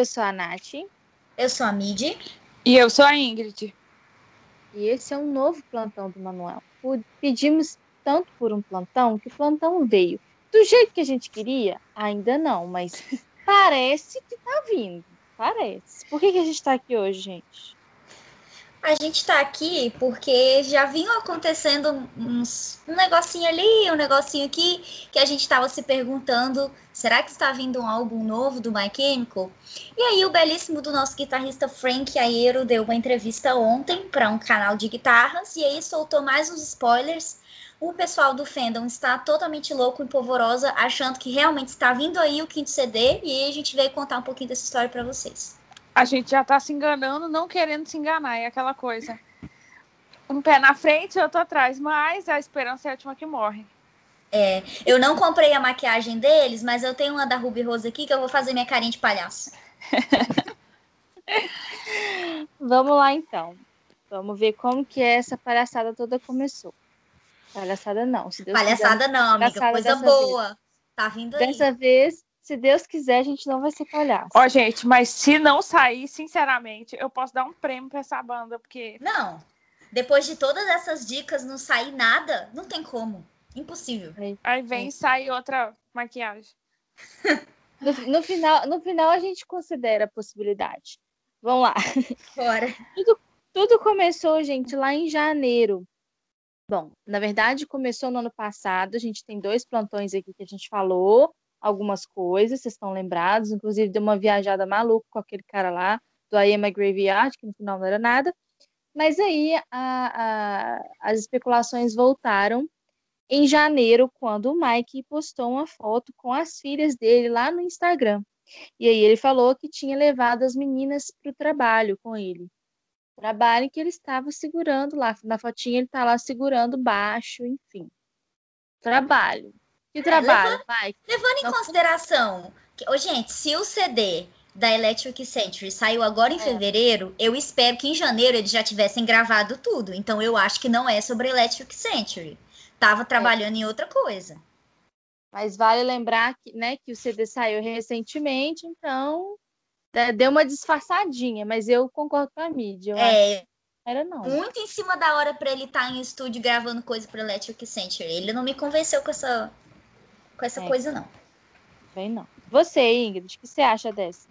Eu sou a Nath. Eu sou a Midi. E eu sou a Ingrid. E esse é um novo plantão do Manuel. Pedimos tanto por um plantão que o plantão veio. Do jeito que a gente queria, ainda não, mas parece que tá vindo. Parece. Por que, que a gente tá aqui hoje, gente? A gente está aqui porque já vinham acontecendo uns, um negocinho ali, um negocinho aqui, que a gente estava se perguntando: será que está vindo um álbum novo do My Chemical? E aí, o belíssimo do nosso guitarrista Frank Aiero deu uma entrevista ontem para um canal de guitarras e aí soltou mais uns spoilers. O pessoal do fandom está totalmente louco e polvorosa, achando que realmente está vindo aí o quinto CD, e aí a gente veio contar um pouquinho dessa história para vocês a gente já tá se enganando, não querendo se enganar, é aquela coisa. Um pé na frente, outro atrás, mas a esperança é a última que morre. É, eu não comprei a maquiagem deles, mas eu tenho uma da Ruby Rose aqui que eu vou fazer minha carinha de palhaço. Vamos lá então. Vamos ver como que essa palhaçada toda começou. Palhaçada não, se Deus Palhaçada quiser, não, amiga, coisa boa. Vez. Tá vindo aí. Dessa vez se Deus quiser, a gente não vai ser palhaço. Ó, gente, mas se não sair, sinceramente, eu posso dar um prêmio pra essa banda, porque. Não. Depois de todas essas dicas, não sair nada, não tem como. Impossível. Aí, Aí vem e sai outra maquiagem. no, no, final, no final, a gente considera a possibilidade. Vamos lá. Bora. Tudo, tudo começou, gente, lá em janeiro. Bom, na verdade, começou no ano passado. A gente tem dois plantões aqui que a gente falou algumas coisas, vocês estão lembrados, inclusive deu uma viajada maluca com aquele cara lá, do I Am a Graveyard, que no final não era nada. Mas aí a, a, as especulações voltaram em janeiro, quando o Mike postou uma foto com as filhas dele lá no Instagram. E aí ele falou que tinha levado as meninas para o trabalho com ele. Trabalho que ele estava segurando lá. Na fotinha ele está lá segurando baixo, enfim. Trabalho. Que trabalho, levando, vai. Levando em Não... consideração que, oh, gente, se o CD da Electric Century saiu agora em é. fevereiro, eu espero que em janeiro eles já tivessem gravado tudo. Então eu acho que não é sobre Electric Century. Tava é. trabalhando é. em outra coisa. Mas vale lembrar que, né, que o CD saiu recentemente, então é, deu uma disfarçadinha, mas eu concordo com a mídia. é, era não. Muito em cima da hora para ele estar tá em estúdio gravando coisa para Electric Century. Ele não me convenceu com essa com essa é. coisa, não. Bem, não. Você, Ingrid, o que você acha dessa?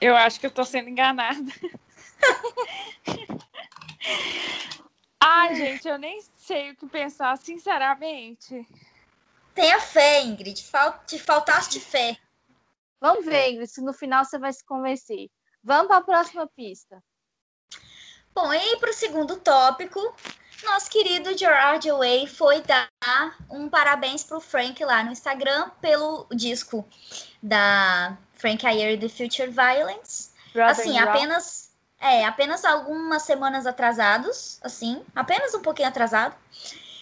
Eu acho que eu tô sendo enganada. Ai, gente, eu nem sei o que pensar, sinceramente. Tenha fé, Ingrid. Te faltaste fé. Vamos ver, Ingrid, se no final você vai se convencer. Vamos para a próxima pista. Bom, e para o segundo tópico, nosso querido Gerard Way foi dar um parabéns pro Frank lá no Instagram pelo disco da Frank Ayer The Future Violence. Brother assim, apenas é, apenas algumas semanas atrasados, assim, apenas um pouquinho atrasado.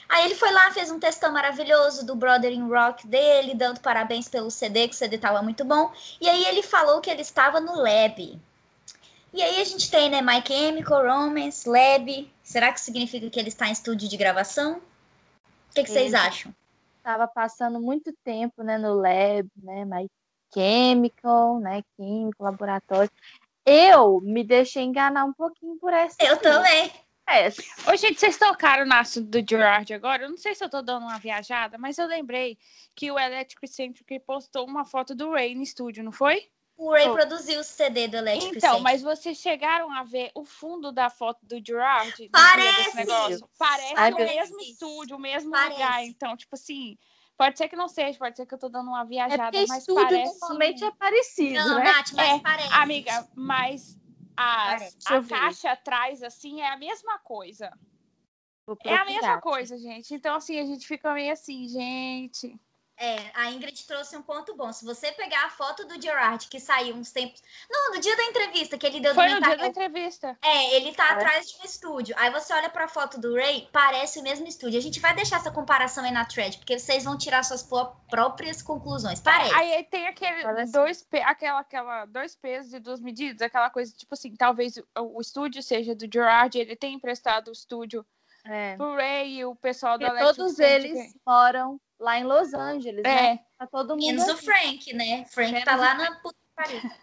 Aí ele foi lá, fez um textão maravilhoso do Brother in Rock dele, dando parabéns pelo CD, que o CD tava muito bom. E aí ele falou que ele estava no Lab. E aí a gente tem, né, My Chemical Romance, Lab. Será que significa que ele está em estúdio de gravação? O que, que vocês acham? Estava passando muito tempo, né, no Lab, né, My Chemical, né, Químico, Laboratório. Eu me deixei enganar um pouquinho por essa. Eu também. É. Ô, gente, vocês tocaram no assunto do Gerard agora? Eu não sei se eu tô dando uma viajada, mas eu lembrei que o Electric Centric postou uma foto do Ray no estúdio, não foi? O Ray oh. produziu o CD do Electric Então, mas vocês chegaram a ver o fundo da foto do Gerard? Parece! Parece Ai, o mesmo estúdio, o mesmo parece. lugar. Então, tipo assim, pode ser que não seja, pode ser que eu tô dando uma viajada, é mas estúdio parece... normalmente é parecido, não, né? Nath, mas é, parece. Amiga, mas as, a caixa atrás, assim, é a mesma coisa. É a mesma coisa, gente. Então, assim, a gente fica meio assim, gente... É, a Ingrid trouxe um ponto bom. Se você pegar a foto do Gerard, que saiu uns tempos. Não, no dia da entrevista, que ele deu Foi no dia da entrevista. É, ele tá é. atrás de um estúdio. Aí você olha pra foto do Ray, parece o mesmo estúdio. A gente vai deixar essa comparação aí na thread, porque vocês vão tirar suas próprias conclusões. Parece. Aí tem aquele parece. dois, aquela, aquela, dois pesos e duas medidas, aquela coisa, tipo assim, talvez o, o estúdio seja do Gerard, ele tem emprestado o estúdio é. pro Ray e o pessoal do Electric Todos eles moram lá em Los Angeles, é. né? Tá todo mundo Menos aqui. o Frank, né? Frank Menos tá lá na puta.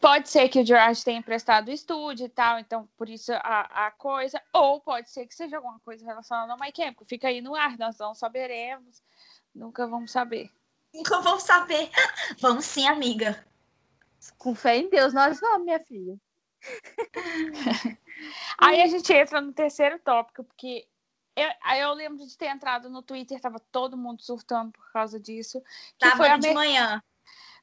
Pode ser que o Gerard tenha emprestado o estúdio e tal, então por isso a, a coisa. Ou pode ser que seja alguma coisa relacionada ao My Chemical. Fica aí no ar, nós não saberemos. Nunca vamos saber. Nunca vamos saber. Vamos sim, amiga. Com fé em Deus, nós vamos, minha filha. aí a gente entra no terceiro tópico, porque eu, eu lembro de ter entrado no Twitter, tava todo mundo surtando por causa disso. Sábado foi de me... manhã.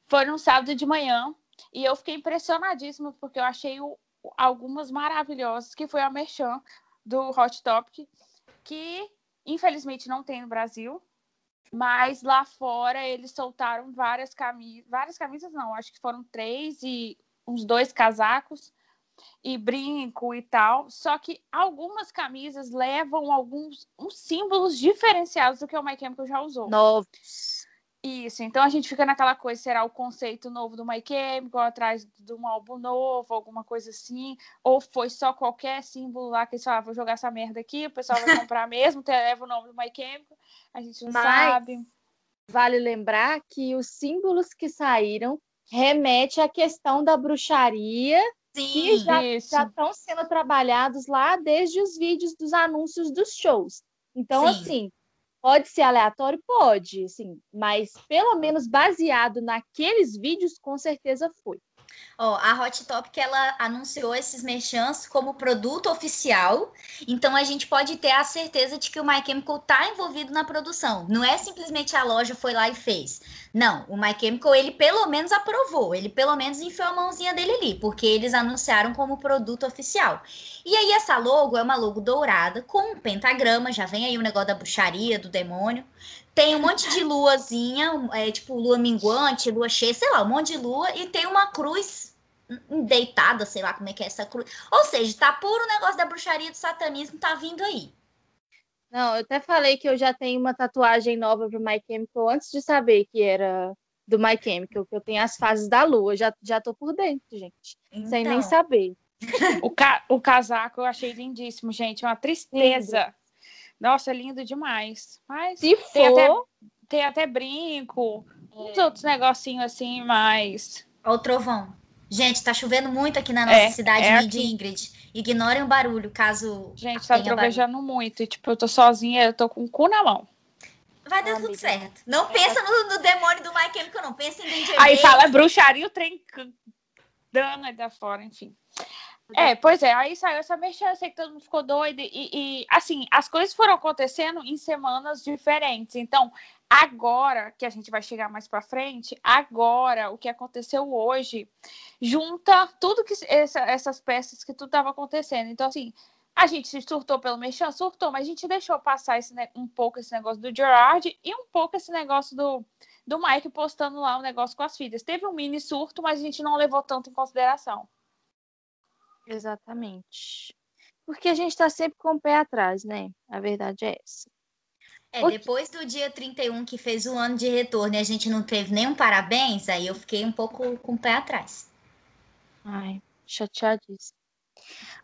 Foi no sábado de manhã. E eu fiquei impressionadíssima, porque eu achei o, algumas maravilhosas, que foi a Merchan do Hot Topic, que infelizmente não tem no Brasil. Mas lá fora eles soltaram várias camisas. Várias camisas não, acho que foram três e uns dois casacos e brinco e tal. Só que algumas camisas levam alguns uns símbolos diferenciados do que o My Chemical já usou. Novos. Isso, então a gente fica naquela coisa, será o conceito novo do My Chemical atrás de um álbum novo, alguma coisa assim, ou foi só qualquer símbolo lá que eles falaram, vou jogar essa merda aqui, o pessoal vai comprar mesmo, leva o nome do My Chemical, a gente não Mas, sabe. Vale lembrar que os símbolos que saíram remete à questão da bruxaria Sim, que já estão sendo trabalhados lá desde os vídeos dos anúncios dos shows. Então, Sim. assim, pode ser aleatório? Pode, sim, mas pelo menos baseado naqueles vídeos, com certeza foi. Ó, a Hot Topic ela anunciou esses merchants como produto oficial, então a gente pode ter a certeza de que o My Chemical está envolvido na produção. Não é simplesmente a loja foi lá e fez. Não, o My Chemical ele pelo menos aprovou, ele pelo menos enfiou a mãozinha dele ali, porque eles anunciaram como produto oficial. E aí essa logo é uma logo dourada com um pentagrama, já vem aí o negócio da bruxaria, do demônio. Tem um monte de luazinha, é, tipo lua minguante, lua cheia, sei lá, um monte de lua, e tem uma cruz deitada, sei lá como é que é essa cruz. Ou seja, tá puro negócio da bruxaria do satanismo, tá vindo aí. Não, eu até falei que eu já tenho uma tatuagem nova pro My Chemical antes de saber que era do My Chemical, que eu tenho as fases da lua. Já, já tô por dentro, gente. Então... Sem nem então. saber. o, ca o casaco eu achei lindíssimo, gente. Uma tristeza. Lindo. Nossa, é lindo demais. Mas Se tem, for... até, tem até brinco, é. uns outros negocinhos assim, mas. Olha o trovão. Gente, tá chovendo muito aqui na nossa é, cidade é de Ingrid. Ignorem o barulho, caso. Gente, tá trovejando barulho. muito. E, tipo, eu tô sozinha, eu tô com o cu na mão. Vai dar tudo certo. Não é. pensa no, no, demônio do My Chemical, não. Pensa em DJ Aí fala bruxaria, o trem dando aí da fora, enfim. É, pois é, aí saiu essa sei que todo mundo ficou doido, e, e, assim, as coisas foram acontecendo em semanas diferentes. Então, agora que a gente vai chegar mais para frente, agora o que aconteceu hoje junta tudo que essa, essas peças que tudo estava acontecendo. Então, assim, a gente surtou pelo Mechan, surtou, mas a gente deixou passar esse, um pouco esse negócio do Gerard e um pouco esse negócio do, do Mike postando lá o um negócio com as filhas. Teve um mini surto, mas a gente não levou tanto em consideração. Exatamente. Porque a gente está sempre com o pé atrás, né? A verdade é essa. É, depois do dia 31 que fez o ano de retorno e a gente não teve nenhum parabéns, aí eu fiquei um pouco com o pé atrás. Ai, chateadíssima.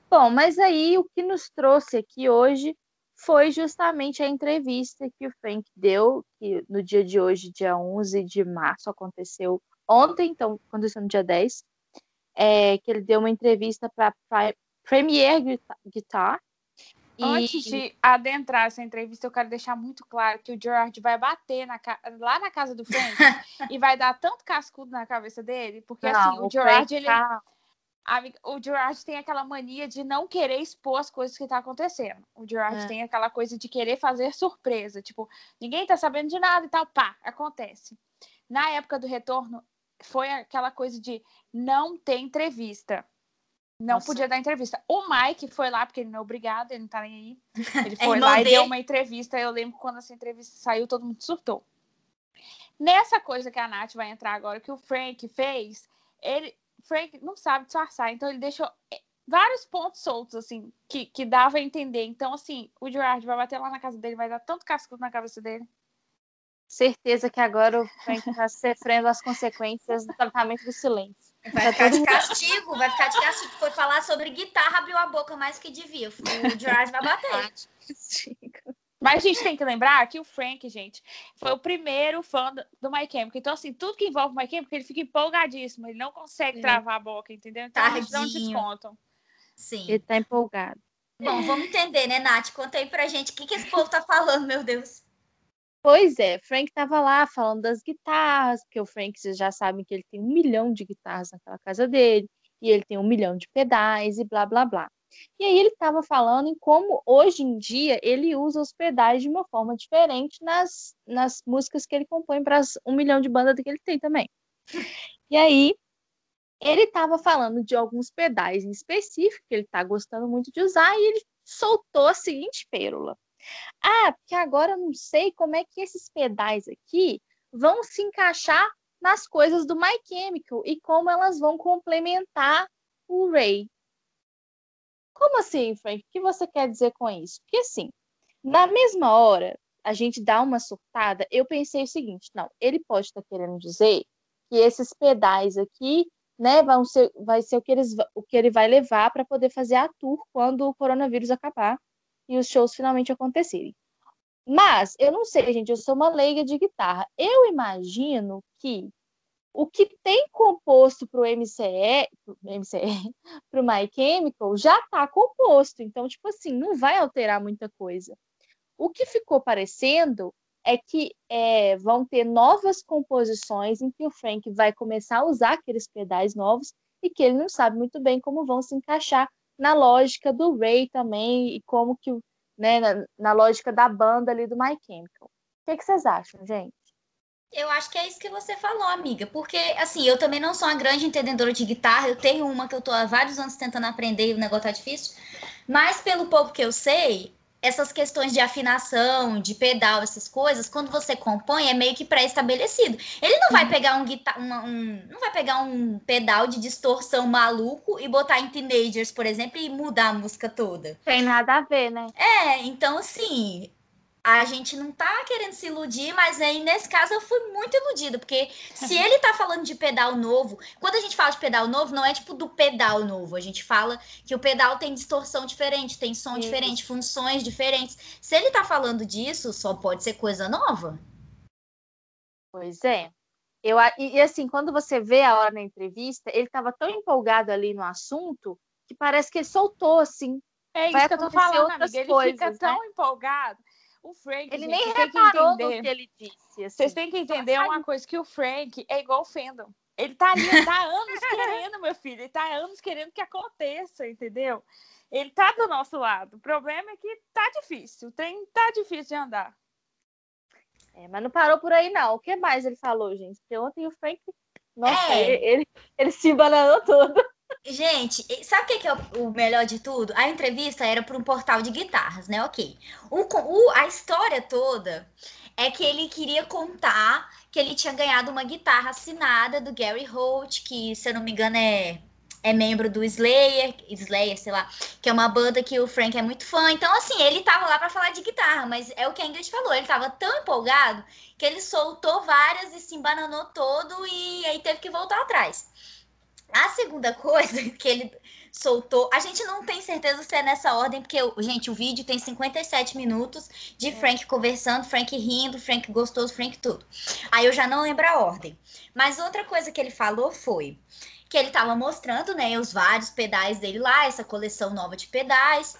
Bom, mas aí o que nos trouxe aqui hoje foi justamente a entrevista que o Frank deu, que no dia de hoje, dia 11 de março, aconteceu ontem, então aconteceu no dia 10, é, que ele deu uma entrevista para Premier Guitar. Antes de adentrar essa entrevista, eu quero deixar muito claro que o Gerard vai bater na, lá na casa do Frank e vai dar tanto cascudo na cabeça dele, porque não, assim, o, o Gerard, ele. Tá... o Gerard tem aquela mania de não querer expor as coisas que está acontecendo. O Gerard é. tem aquela coisa de querer fazer surpresa. Tipo, ninguém tá sabendo de nada e tal, pá, acontece. Na época do retorno, foi aquela coisa de não ter entrevista. Não Nossa. podia dar entrevista. O Mike foi lá, porque ele não é obrigado, ele não tá nem aí. Ele foi lá e deu uma entrevista. Eu lembro quando essa entrevista saiu, todo mundo surtou. Nessa coisa que a Nath vai entrar agora, que o Frank fez, ele. Frank não sabe disfarçar, então ele deixou eh, vários pontos soltos, assim, que, que dava a entender. Então, assim, o Gerard vai bater lá na casa dele, vai dar tanto casco na cabeça dele certeza que agora o Frank está sofrendo as consequências do tratamento do silêncio. Vai ficar de castigo, vai ficar de castigo. Foi falar sobre guitarra, abriu a boca mais que devia. O Gerard vai bater. Mas a gente tem que lembrar que o Frank, gente, foi o primeiro fã do My Chemical. Então, assim, tudo que envolve o My Chemical, ele fica empolgadíssimo. Ele não consegue travar a boca, entendeu? Então, eles não descontam. Sim. Ele tá empolgado. Bom, vamos entender, né, Nath? Conta aí pra gente o que, que esse povo tá falando, meu Deus. Pois é, Frank tava lá falando das guitarras, porque o Frank, vocês já sabem que ele tem um milhão de guitarras naquela casa dele, e ele tem um milhão de pedais e blá blá blá. E aí ele estava falando em como hoje em dia ele usa os pedais de uma forma diferente nas, nas músicas que ele compõe para um milhão de bandas que ele tem também. E aí ele estava falando de alguns pedais em específico que ele está gostando muito de usar e ele soltou a seguinte pérola. Ah, porque agora eu não sei como é que esses pedais aqui vão se encaixar nas coisas do My Chemical e como elas vão complementar o Ray. Como assim, Frank? O que você quer dizer com isso? Porque assim, na mesma hora, a gente dá uma surtada, eu pensei o seguinte, não, ele pode estar querendo dizer que esses pedais aqui, né, vão ser, vai ser o que, eles, o que ele vai levar para poder fazer a tour quando o coronavírus acabar e os shows finalmente acontecerem. Mas eu não sei, gente, eu sou uma leiga de guitarra. Eu imagino que o que tem composto para o MCE, para o My Chemical, já está composto. Então, tipo assim, não vai alterar muita coisa. O que ficou parecendo é que é, vão ter novas composições em que o Frank vai começar a usar aqueles pedais novos e que ele não sabe muito bem como vão se encaixar na lógica do Ray também e como que, né, na, na lógica da banda ali do My Chemical. O que, que vocês acham, gente? Eu acho que é isso que você falou, amiga. Porque, assim, eu também não sou uma grande entendedora de guitarra. Eu tenho uma que eu tô há vários anos tentando aprender e o negócio tá difícil. Mas, pelo pouco que eu sei, essas questões de afinação, de pedal, essas coisas, quando você compõe, é meio que pré-estabelecido. Ele não vai uhum. pegar um, guitar uma, um, não vai pegar um pedal de distorção maluco e botar em Teenagers, por exemplo, e mudar a música toda. Tem nada a ver, né? É, então assim, a gente não tá querendo se iludir, mas aí nesse caso eu fui muito iludida, porque se ele tá falando de pedal novo, quando a gente fala de pedal novo, não é tipo do pedal novo, a gente fala que o pedal tem distorção diferente, tem som Isso. diferente, funções diferentes. Se ele tá falando disso, só pode ser coisa nova. Pois é. Eu, e, e assim, quando você vê a hora na entrevista, ele estava tão empolgado ali no assunto que parece que ele soltou assim. É isso que eu tô falando, amiga. Ele coisas, fica tão né? empolgado o Frank, ele gente, nem reparou no que ele disse. Assim. Vocês têm que entender uma coisa, que o Frank é igual o Fandom. Ele tá ali, tá anos querendo, meu filho. Ele tá anos querendo que aconteça, entendeu? Ele tá do nosso lado. O problema é que tá difícil. O trem tá difícil de andar. É, mas não parou por aí, não. O que mais ele falou, gente? Porque ontem o Frank. Nossa, é. ele, ele, ele se embananou todo. Gente, sabe o que, é o melhor de tudo? A entrevista era para um portal de guitarras, né? Ok. O, o, a história toda é que ele queria contar que ele tinha ganhado uma guitarra assinada do Gary Holt, que, se eu não me engano, é, é membro do Slayer, Slayer, sei lá, que é uma banda que o Frank é muito fã. Então, assim, ele tava lá para falar de guitarra, mas é o que a Ingrid falou, ele tava tão empolgado que ele soltou várias e se embananou todo e aí teve que voltar atrás. A segunda coisa que ele soltou, a gente não tem certeza se é nessa ordem, porque, gente, o vídeo tem 57 minutos de é. Frank conversando, Frank rindo, Frank gostoso, Frank tudo. Aí eu já não lembro a ordem. Mas outra coisa que ele falou foi que ele estava mostrando, né, os vários pedais dele lá, essa coleção nova de pedais.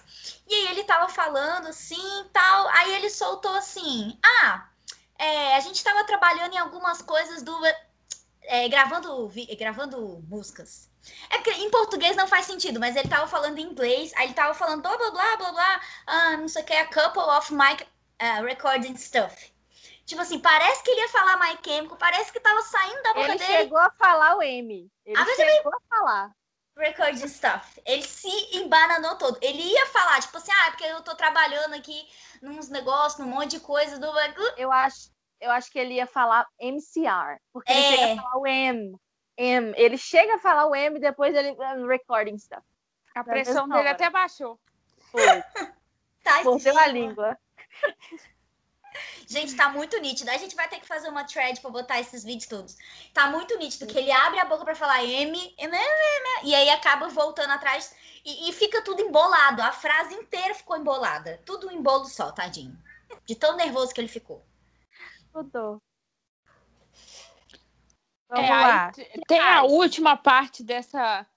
E aí ele estava falando assim, tal. Aí ele soltou assim: "Ah, é, a gente estava trabalhando em algumas coisas do é, gravando, gravando músicas. É porque em português não faz sentido, mas ele tava falando em inglês, aí ele tava falando blá blá blá blá blá, ah, não sei o que, a couple of mic uh, recording stuff. Tipo assim, parece que ele ia falar My Chemical, parece que tava saindo da boca ele dele. Ele chegou a falar o M. Ele ah, chegou a falar. Recording stuff. Ele se embananou todo. Ele ia falar, tipo assim, ah, é porque eu tô trabalhando aqui nos negócios, num monte de coisa do. Eu acho, eu acho que ele ia falar MCR, porque é. ele chega a é. falar o M. M. Ele chega a falar o M e depois ele uh, recording stuff. A pressão dele até baixou. Foi. Mordeu a língua. Gente, tá muito nítido. A gente vai ter que fazer uma thread pra botar esses vídeos todos. Tá muito nítido que ele abre a boca para falar M, M, M, M, e aí acaba voltando atrás e, e, fica tudo embolado. A frase inteira ficou embolada. Tudo um embolo só, tadinho. De tão nervoso que ele ficou. Mudou. Vamos é, lá. Tem a última parte dessa,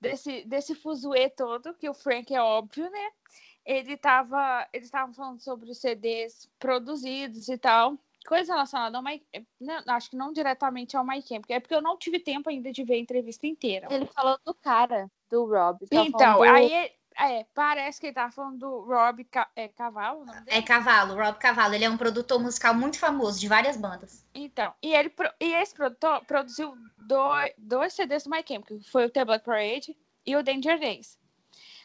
desse, desse fuzuê todo, que o Frank é óbvio, né? Ele tava, eles estavam falando sobre os CDs produzidos e tal. Coisa relacionada ao Mike. Não, acho que não diretamente ao Mike porque é porque eu não tive tempo ainda de ver a entrevista inteira. Ele falou do cara, do Rob. Então, aí é, parece que ele tá falando do Rob é, Cavalo. É Cavalo, Rob Cavalo. Ele é um produtor musical muito famoso, de várias bandas. Então, e, ele, e esse produtor produziu dois, dois CDs do My Chemical, que foi o The Black Parade e o Danger Days.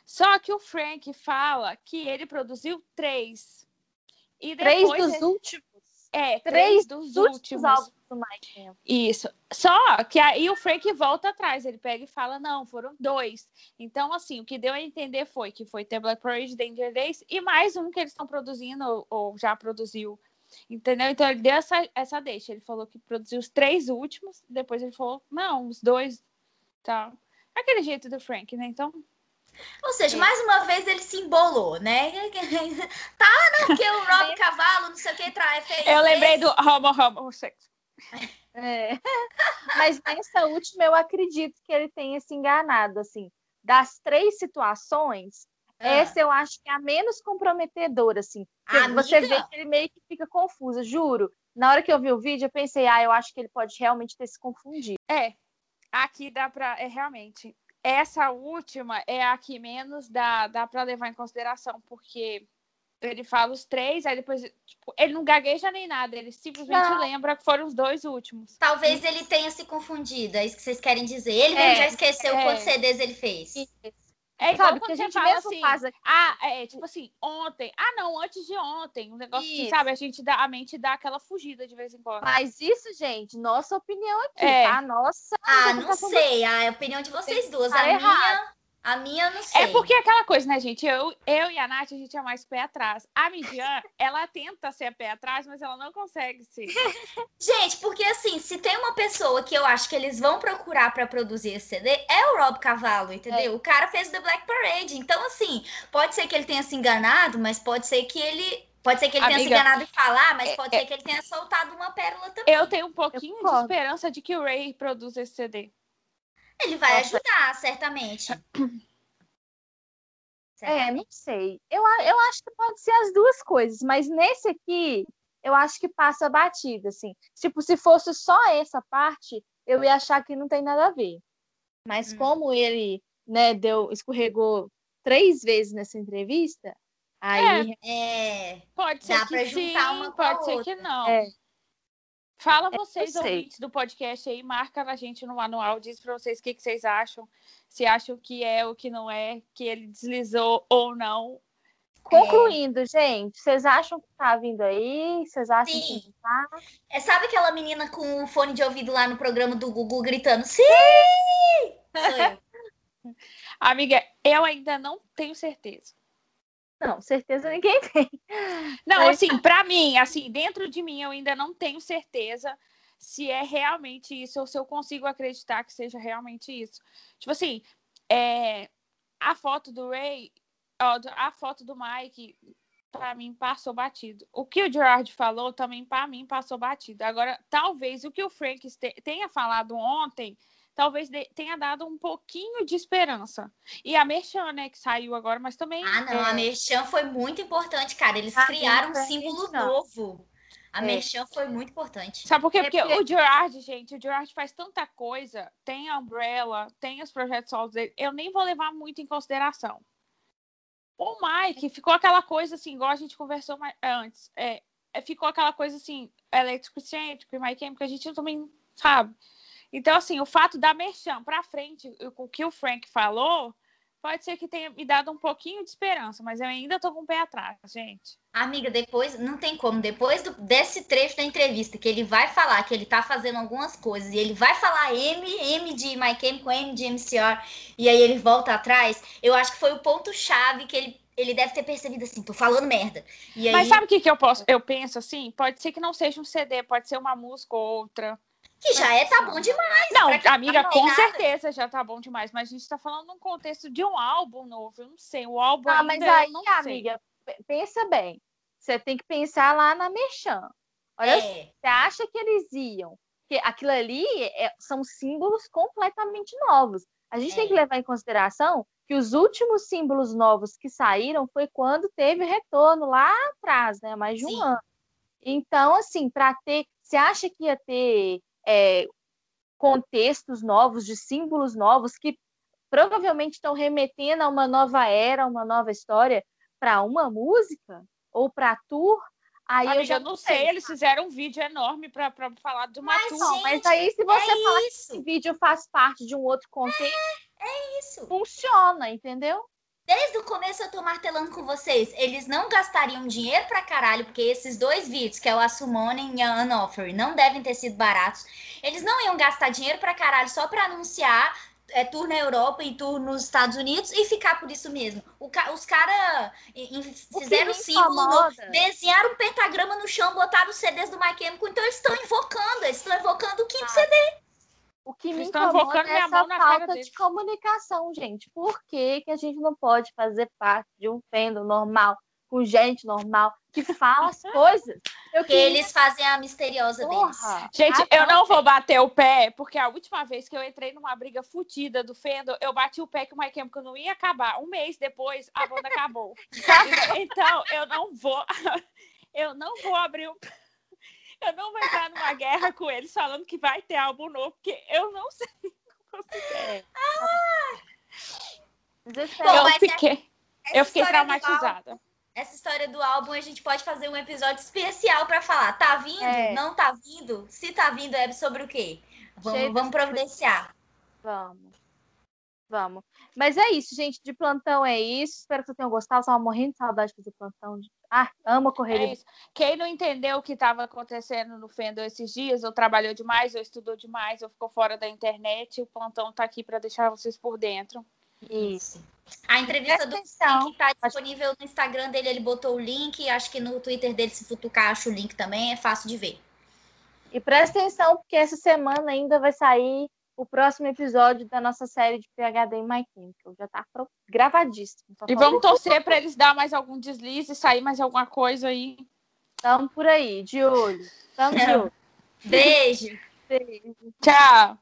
Só que o Frank fala que ele produziu três. E três dos ele... últimos? É, três, três dos últimos. últimos do Mike. Isso. Só que aí o Frank volta atrás, ele pega e fala: não, foram dois. Então, assim, o que deu a entender foi que foi The Black Parade, Danger Days e mais um que eles estão produzindo, ou, ou, já produziu. Entendeu? Então ele deu essa, essa deixa. Ele falou que produziu os três últimos, depois ele falou: não, os dois. Tá. Aquele jeito do Frank, né? Então, ou seja, mais uma vez ele se embolou, né? tá, não, porque o Rob Cavalo, não sei o que, traz. Fez eu lembrei do homo homo sexo. É. Mas nessa última eu acredito que ele tenha se enganado, assim. Das três situações, ah. essa eu acho que é a menos comprometedora, assim. você vê que ele meio que fica confuso, juro. Na hora que eu vi o vídeo, eu pensei, ah, eu acho que ele pode realmente ter se confundido. É, aqui dá pra. É realmente. Essa última é a que menos dá, dá para levar em consideração, porque ele fala os três, aí depois, tipo, ele não gagueja nem nada, ele simplesmente não. lembra que foram os dois últimos. Talvez ele tenha se confundido, é isso que vocês querem dizer. Ele é, já esqueceu é. quantos CDs ele fez. Isso. É igual sabe, quando a gente fala assim, faz ah, é, tipo assim, ontem, ah não, antes de ontem, um negócio assim, sabe, a gente dá, a mente dá aquela fugida de vez em quando. Mas isso, gente, nossa opinião aqui, é. tá? Nossa. Ah, não sei, a opinião de vocês duas, tá a errado. minha a minha, não sei. É porque é aquela coisa, né, gente? Eu, eu e a Nath, a gente é mais pé atrás. A Midian, ela tenta ser pé atrás, mas ela não consegue ser. gente, porque assim, se tem uma pessoa que eu acho que eles vão procurar para produzir esse CD, é o Rob Cavalo, entendeu? É. O cara fez The Black Parade. Então, assim, pode ser que ele tenha se enganado, mas pode ser que ele Pode ser que ele Amiga, tenha se enganado em falar, mas é, pode é, ser que ele tenha soltado uma pérola também. Eu tenho um pouquinho de esperança de que o Ray produza esse CD. Ele vai Nossa. ajudar, certamente. É, não sei. Eu, eu acho que pode ser as duas coisas, mas nesse aqui, eu acho que passa batida, assim. Tipo, se fosse só essa parte, eu ia achar que não tem nada a ver. Mas hum. como ele, né, deu, escorregou três vezes nessa entrevista, aí... É, é pode ser que sim, pode ser que não. É. Fala é, vocês, ouvintes do podcast aí, marca na gente no manual, diz para vocês o que, que vocês acham, se acham que é ou que não é, que ele deslizou ou não. Concluindo, é... gente, vocês acham que tá vindo aí? Vocês acham sim. que tá? É, sabe aquela menina com o fone de ouvido lá no programa do Google gritando sim? Eu. Amiga, eu ainda não tenho certeza. Não, certeza ninguém tem. Não, Mas... assim, para mim, assim, dentro de mim eu ainda não tenho certeza se é realmente isso ou se eu consigo acreditar que seja realmente isso. Tipo assim, é, a foto do Ray, ó, a foto do Mike, para mim passou batido. O que o Gerard falou também para mim passou batido. Agora, talvez o que o Frank tenha falado ontem talvez tenha dado um pouquinho de esperança. E a Merchan, né, que saiu agora, mas também. Ah, não, é... a Merchan foi muito importante, cara. Eles ah, criaram um símbolo novo. A é. Merchan foi muito importante. Sabe por quê? É porque, porque o Gerard, gente, o Gerard faz tanta coisa. Tem a Umbrella, tem os projetos solos dele. Eu nem vou levar muito em consideração. O Mike ficou aquela coisa assim, igual a gente conversou antes. É, é ficou aquela coisa assim, científico e Mike que a gente também sabe. Então, assim, o fato da Merchan para frente, o que o Frank falou, pode ser que tenha me dado um pouquinho de esperança, mas eu ainda tô com o pé atrás, gente. Amiga, depois, não tem como, depois do, desse trecho da entrevista, que ele vai falar que ele tá fazendo algumas coisas, e ele vai falar M, M de My Chemical, M de MCR, e aí ele volta atrás, eu acho que foi o ponto-chave que ele ele deve ter percebido assim, tô falando merda. Aí... Mas sabe o que, que eu posso? Eu penso assim, pode ser que não seja um CD, pode ser uma música ou outra. Que já é tá bom demais. Não, amiga, tá com nada. certeza já tá bom demais. Mas a gente tá falando num contexto de um álbum novo. Eu não sei. O álbum. Ah, mas aí, amiga, pensa bem. você tem que pensar lá na Merchan. Olha, é. você acha que eles iam? Porque aquilo ali é, são símbolos completamente novos. A gente é. tem que levar em consideração que os últimos símbolos novos que saíram foi quando teve retorno lá atrás, né? Mais de um Sim. ano. Então, assim, para ter. Você acha que ia ter é, contextos novos, de símbolos novos, que provavelmente estão remetendo a uma nova era, uma nova história, para uma música? Ou para tour? Aí Amiga, eu já não sei, eles fizeram um vídeo enorme para falar de uma mas, tour. Gente, mas aí, se você é falar isso. que esse vídeo faz parte de um outro contexto, é, é isso. Funciona, entendeu? Desde o começo eu tô martelando com vocês. Eles não gastariam dinheiro pra caralho, porque esses dois vídeos, que é o Assumonen e a Unoffer, não devem ter sido baratos. Eles não iam gastar dinheiro pra caralho só pra anunciar é, tour na Europa e tour nos Estados Unidos e ficar por isso mesmo. O, os caras fizeram símbolo, desenharam um pentagrama no chão, botaram os CDs do My Chemical, então eles estão invocando, eles estão invocando o quinto ah. CD. O que me incomoda é essa falta de comunicação, gente. Por que, que a gente não pode fazer parte de um fandom normal, com gente normal, que fala as coisas? Eu que queria... eles fazem a misteriosa Porra. deles. Gente, eu não vou bater o pé, porque a última vez que eu entrei numa briga fodida do fandom, eu bati o pé que o My Chemical não ia acabar. Um mês depois, a banda acabou. então, eu não vou... Eu não vou abrir o eu não vou entrar numa guerra com eles falando que vai ter álbum novo, porque eu não sei. Ah! eu fiquei, eu fiquei traumatizada. Álbum, essa história do álbum a gente pode fazer um episódio especial para falar. Tá vindo? É. Não tá vindo? Se tá vindo, é sobre o quê? Vamos, vamos providenciar. Vamos. Vamos. Mas é isso, gente. De plantão é isso. Espero que vocês tenham gostado. Estava morrendo de saudade de fazer plantão. Ah, amo correr. É isso. Quem não entendeu o que estava acontecendo no Fendo esses dias, ou trabalhou demais, ou estudou demais, ou ficou fora da internet, o plantão está aqui para deixar vocês por dentro. Isso. A entrevista do Frank está disponível no Instagram dele, ele botou o link. Acho que no Twitter dele, se futucar, acho o link também, é fácil de ver. E presta atenção, porque essa semana ainda vai sair o próximo episódio da nossa série de PHD em My Chemical. Já tá gravadíssimo. e vamos torcer para eles dar mais algum deslize, sair mais alguma coisa aí. Tamo por aí, de olho. Tamo de olho. Beijo. Beijo. Tchau.